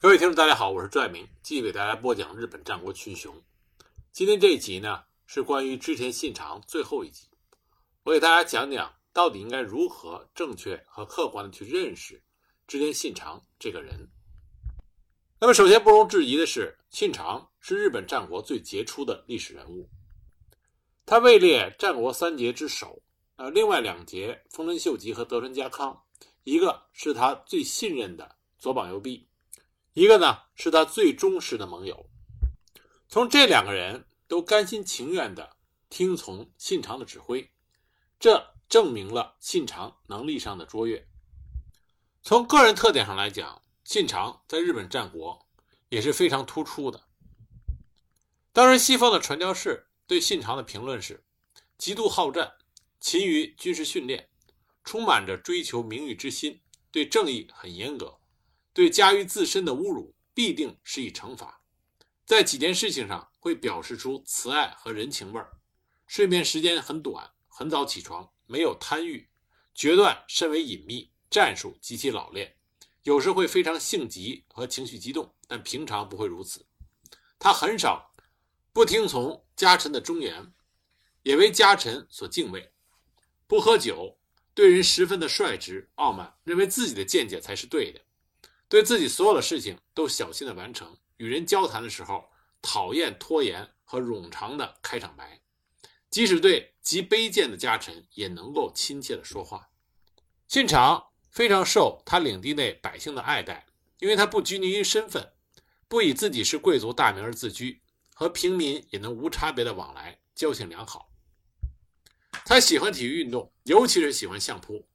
各位听众，大家好，我是朱爱明，继续给大家播讲日本战国群雄。今天这一集呢，是关于织田信长最后一集。我给大家讲讲，到底应该如何正确和客观的去认识织田信长这个人。那么，首先不容置疑的是，信长是日本战国最杰出的历史人物。他位列战国三杰之首。呃，另外两杰丰臣秀吉和德川家康，一个是他最信任的左膀右臂，一个呢是他最忠实的盟友。从这两个人都甘心情愿地听从信长的指挥，这证明了信长能力上的卓越。从个人特点上来讲，信长在日本战国也是非常突出的。当时西方的传教士对信长的评论是：极度好战。勤于军事训练，充满着追求名誉之心，对正义很严格，对加于自身的侮辱必定施以惩罚。在几件事情上会表示出慈爱和人情味儿。睡眠时间很短，很早起床，没有贪欲，决断甚为隐秘，战术极其老练。有时会非常性急和情绪激动，但平常不会如此。他很少不听从家臣的忠言，也为家臣所敬畏。不喝酒，对人十分的率直傲慢，认为自己的见解才是对的，对自己所有的事情都小心的完成。与人交谈的时候，讨厌拖延和冗长的开场白，即使对极卑贱的家臣，也能够亲切的说话。信长非常受他领地内百姓的爱戴，因为他不拘泥于身份，不以自己是贵族大名而自居，和平民也能无差别的往来，交情良好。他喜欢体育运动，尤其是喜欢相扑，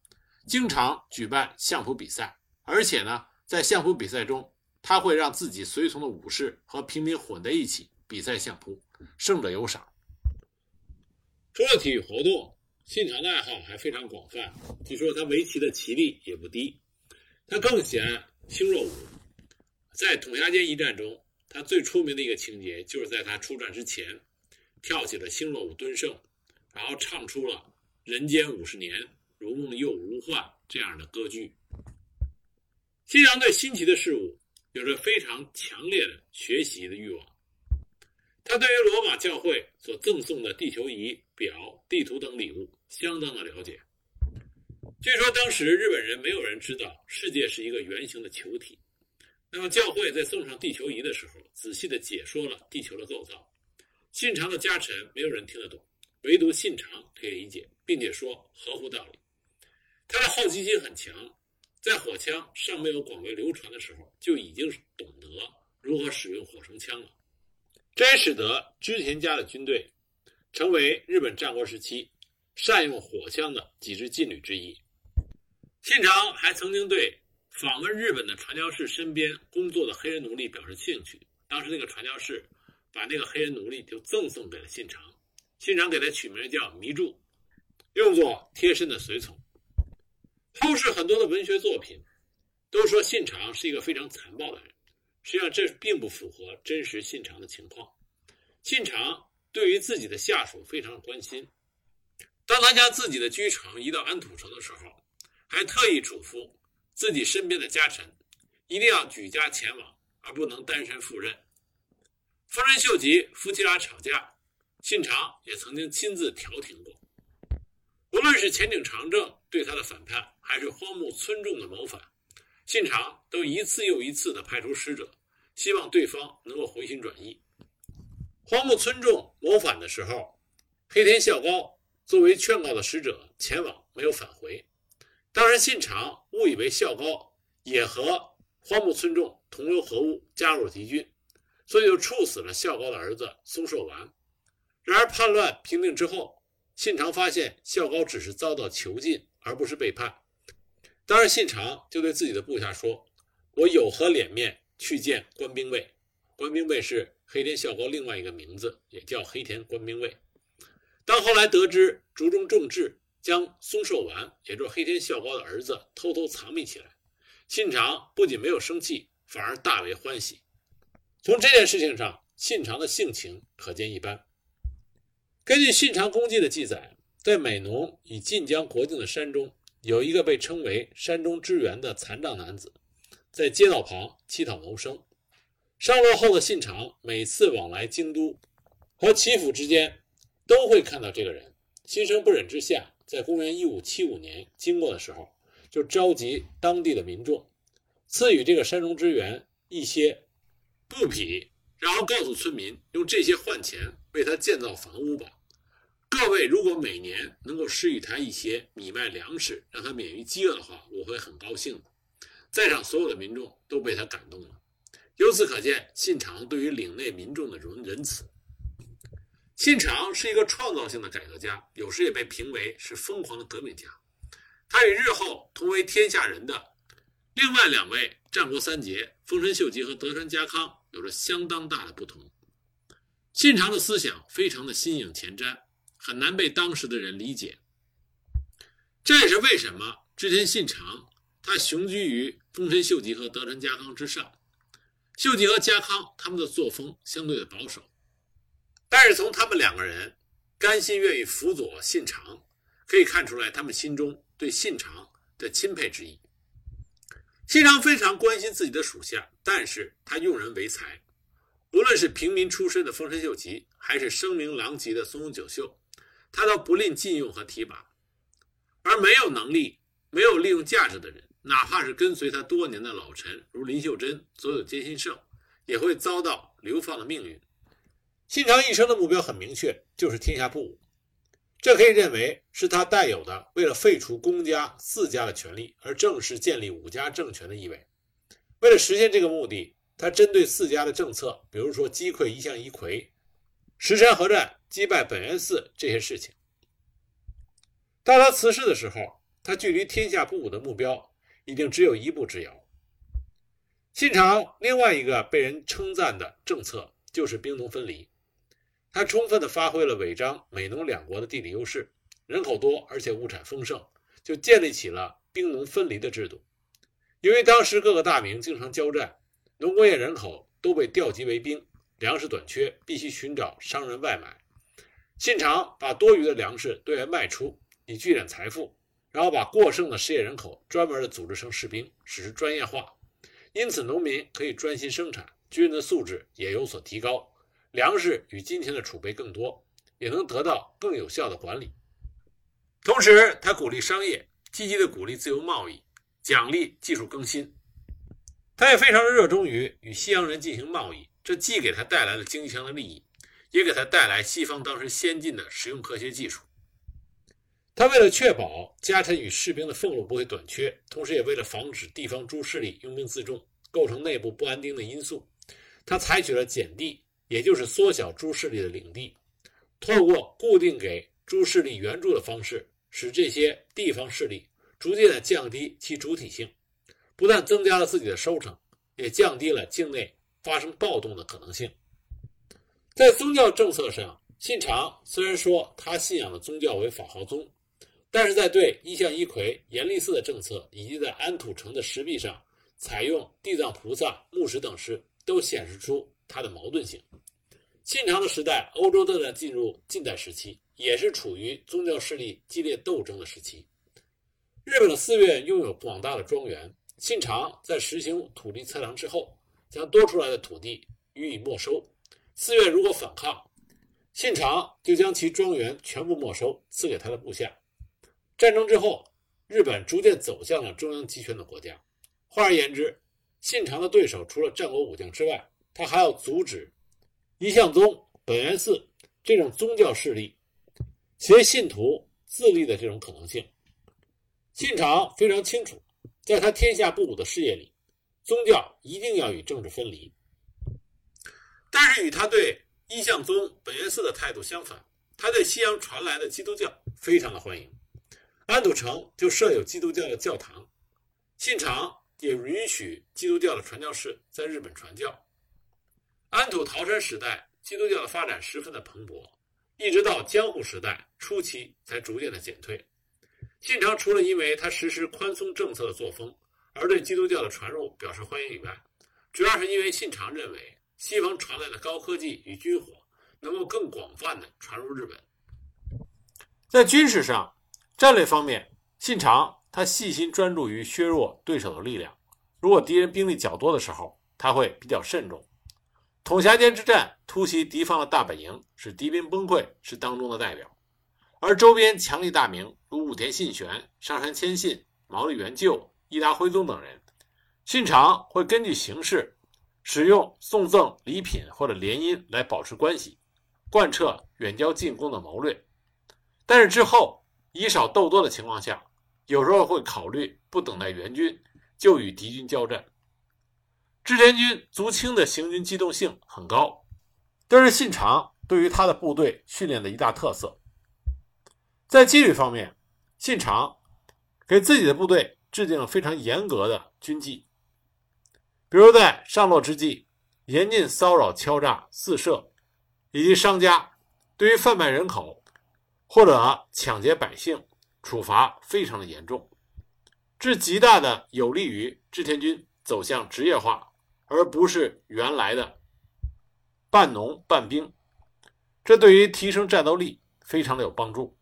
经常举办相扑比赛。而且呢，在相扑比赛中，他会让自己随从的武士和平民混在一起比赛相扑，胜者有赏。除了体育活动，信长的爱好还非常广泛。据说他围棋的棋力也不低，他更喜爱星若舞。在统辖间一战中，他最出名的一个情节，就是在他出战之前，跳起了星若舞蹲胜。然后唱出了“人间五十年，如梦又如幻”这样的歌剧。信长对新奇的事物有着非常强烈的学习的欲望。他对于罗马教会所赠送的地球仪、表、地图等礼物相当的了解。据说当时日本人没有人知道世界是一个圆形的球体。那么教会在送上地球仪的时候，仔细的解说了地球的构造。信长的家臣没有人听得懂。唯独信长可以理解，并且说合乎道理。他的好奇心很强，在火枪尚没有广为流传的时候，就已经懂得如何使用火绳枪了。这也使得织田家的军队成为日本战国时期善用火枪的几支劲旅之一。信长还曾经对访问日本的传教士身边工作的黑人奴隶表示兴趣。当时那个传教士把那个黑人奴隶就赠送给了信长。信长给他取名叫弥柱，用作贴身的随从。后世很多的文学作品都说信长是一个非常残暴的人，实际上这并不符合真实信长的情况。信长对于自己的下属非常关心，当他将自己的居城移到安土城的时候，还特意嘱咐自己身边的家臣一定要举家前往，而不能单身赴任。丰臣秀吉夫妻俩吵架。信长也曾经亲自调停过，无论是前井长政对他的反叛，还是荒木村重的谋反，信长都一次又一次地派出使者，希望对方能够回心转意。荒木村重谋反的时候，黑田孝高作为劝告的使者前往，没有返回。当然，信长误以为孝高也和荒木村重同流合污，加入敌军，所以就处死了孝高的儿子松寿丸。然而叛乱平定之后，信长发现孝高只是遭到囚禁，而不是背叛。当然，信长就对自己的部下说：“我有何脸面去见官兵卫？官兵卫是黑田孝高另外一个名字，也叫黑田官兵卫。”当后来得知竹中重治将松寿丸，也就是黑田孝高的儿子，偷偷藏匿起来，信长不仅没有生气，反而大为欢喜。从这件事情上，信长的性情可见一斑。根据信长公记的记载，在美浓与晋江国境的山中，有一个被称为“山中之源”的残障男子，在街道旁乞讨谋生。上落后的信长每次往来京都和齐府之间，都会看到这个人，心生不忍之下，在公元一五七五年经过的时候，就召集当地的民众，赐予这个山中之源一些布匹，然后告诉村民，用这些换钱为他建造房屋吧。各位如果每年能够施予他一些米麦粮食，让他免于饥饿的话，我会很高兴的。在场所有的民众都被他感动了。由此可见，信长对于岭内民众的仁仁慈。信长是一个创造性的改革家，有时也被评为是疯狂的革命家。他与日后同为天下人的另外两位战国三杰丰臣秀吉和德川家康有着相当大的不同。信长的思想非常的新颖前瞻，很难被当时的人理解。这也是为什么织田信长他雄居于丰臣秀吉和德川家康之上。秀吉和家康他们的作风相对的保守，但是从他们两个人甘心愿意辅佐信长，可以看出来他们心中对信长的钦佩之意。信长非常关心自己的属下，但是他用人唯才，无论是平民出身的丰臣秀吉，还是声名狼藉的松永久秀，他都不吝禁用和提拔，而没有能力、没有利用价值的人。哪怕是跟随他多年的老臣，如林秀珍、佐佐兼信胜，也会遭到流放的命运。信长一生的目标很明确，就是天下布武。这可以认为是他带有的为了废除公家、四家的权利而正式建立五家政权的意味。为了实现这个目的，他针对四家的政策，比如说击溃一向一揆、石山合战、击败本愿寺这些事情。到他辞世的时候，他距离天下布武的目标。已经只有一步之遥。信长另外一个被人称赞的政策就是兵农分离，他充分的发挥了尾张美浓两国的地理优势，人口多而且物产丰盛，就建立起了兵农分离的制度。由于当时各个大名经常交战，农工业人口都被调集为兵，粮食短缺，必须寻找商人外买。信长把多余的粮食对外卖出，以聚敛财富。然后把过剩的失业人口专门的组织成士兵，使之专业化，因此农民可以专心生产，军人的素质也有所提高，粮食与金钱的储备更多，也能得到更有效的管理。同时，他鼓励商业，积极的鼓励自由贸易，奖励技术更新。他也非常热衷于与西洋人进行贸易，这既给他带来了经济上的利益，也给他带来西方当时先进的实用科学技术。他为了确保家臣与士兵的俸禄不会短缺，同时也为了防止地方诸势力拥兵自重，构成内部不安定的因素，他采取了减地，也就是缩小诸势力的领地，透过固定给诸势力援助的方式，使这些地方势力逐渐的降低其主体性，不但增加了自己的收成，也降低了境内发生暴动的可能性。在宗教政策上，信长虽然说他信仰的宗教为法华宗。但是在对一向一揆、严立寺的政策，以及在安土城的石壁上采用地藏菩萨木石等石，都显示出它的矛盾性。信长的时代，欧洲正在进入近代时期，也是处于宗教势力激烈斗争的时期。日本的寺院拥有广大的庄园，信长在实行土地测量之后，将多出来的土地予以没收。寺院如果反抗，信长就将其庄园全部没收，赐给他的部下。战争之后，日本逐渐走向了中央集权的国家。换而言之，信长的对手除了战国武将之外，他还要阻止一向宗、本愿寺这种宗教势力携信徒自立的这种可能性。信长非常清楚，在他天下布武的事业里，宗教一定要与政治分离。但是与他对一向宗、本愿寺的态度相反，他对西洋传来的基督教非常的欢迎。安土城就设有基督教的教堂，信长也允许基督教的传教士在日本传教。安土桃山时代，基督教的发展十分的蓬勃，一直到江户时代初期才逐渐的减退。信长除了因为他实施宽松政策的作风而对基督教的传入表示欢迎以外，主要是因为信长认为西方传来的高科技与军火能够更广泛的传入日本，在军事上。战略方面，信长他细心专注于削弱对手的力量，如果敌人兵力较多的时候，他会比较慎重。统辖间之战突袭敌方的大本营，使敌兵崩溃，是当中的代表。而周边强力大名如武田信玄、上杉谦信、毛利元就、伊达辉宗等人，信长会根据形势，使用送赠礼品或者联姻来保持关系，贯彻远交近攻的谋略。但是之后以少斗多的情况下，有时候会考虑不等待援军就与敌军交战。织田军足轻的行军机动性很高，这是信长对于他的部队训练的一大特色。在纪律方面，信长给自己的部队制定了非常严格的军纪，比如在上洛之际，严禁骚扰、敲诈、私设，以及商家对于贩卖人口或者抢劫百姓，处罚非常的严重，这极大的有利于织田军走向职业化。而不是原来的半农半兵，这对于提升战斗力非常的有帮助。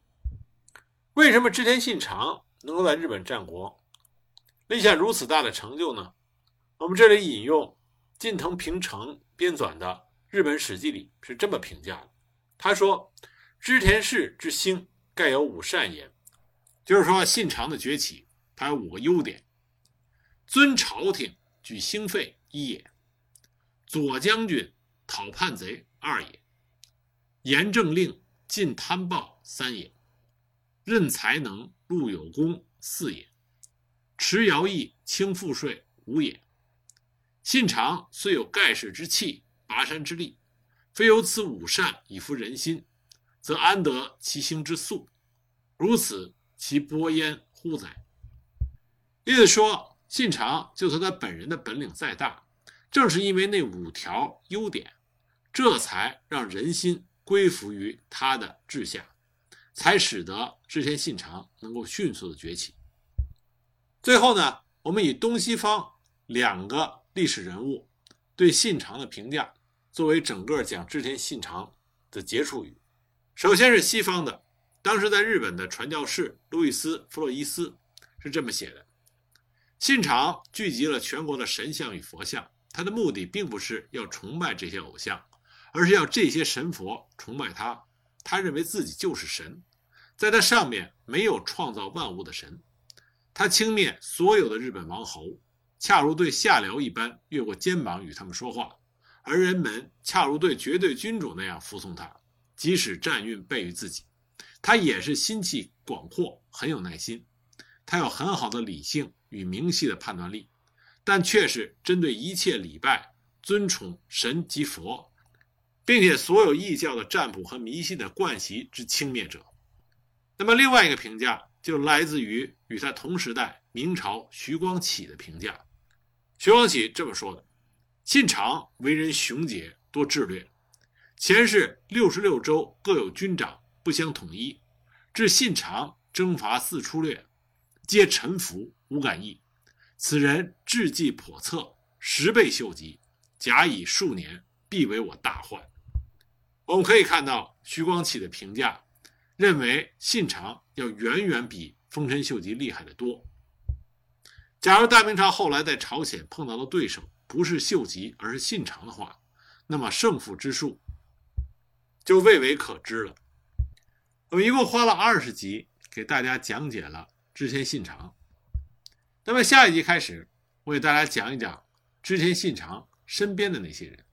为什么织田信长能够在日本战国立下如此大的成就呢？我们这里引用近藤平成编纂的《日本史记》里是这么评价的：他说，织田氏之兴，盖有五善也。就是说，信长的崛起，他有五个优点：尊朝廷，举兴废。一也，左将军讨叛贼；二也，严政令禁贪暴；三也，任才能录有功；四也，持徭役轻赋税；无也，信长虽有盖世之气、拔山之力，非有此五善以服人心，则安得其兴之速？如此，其波焉乎哉？意思说。信长就算他本人的本领再大，正是因为那五条优点，这才让人心归服于他的治下，才使得织田信长能够迅速的崛起。最后呢，我们以东西方两个历史人物对信长的评价，作为整个讲织田信长的结束语。首先是西方的，当时在日本的传教士路易斯·弗洛伊斯是这么写的。信长聚集了全国的神像与佛像，他的目的并不是要崇拜这些偶像，而是要这些神佛崇拜他。他认为自己就是神，在他上面没有创造万物的神。他轻蔑所有的日本王侯，恰如对下僚一般越过肩膀与他们说话，而人们恰如对绝对君主那样服从他，即使战运背于自己，他也是心气广阔，很有耐心。他有很好的理性与明晰的判断力，但却是针对一切礼拜、尊崇神及佛，并且所有异教的占卜和迷信的惯习之轻蔑者。那么，另外一个评价就来自于与他同时代明朝徐光启的评价。徐光启这么说的：“信长为人雄杰多智略，前世六十六州各有军长，不相统一，至信长征伐四出略。”皆臣服，无敢意。此人智计叵测，十倍秀吉，假以数年，必为我大患。我们可以看到徐光启的评价，认为信长要远远比丰臣秀吉厉害得多。假如大明朝后来在朝鲜碰到的对手不是秀吉，而是信长的话，那么胜负之数就未为可知了。我们一共花了二十集给大家讲解了。织田信长。那么下一集开始，我给大家讲一讲织田信长身边的那些人。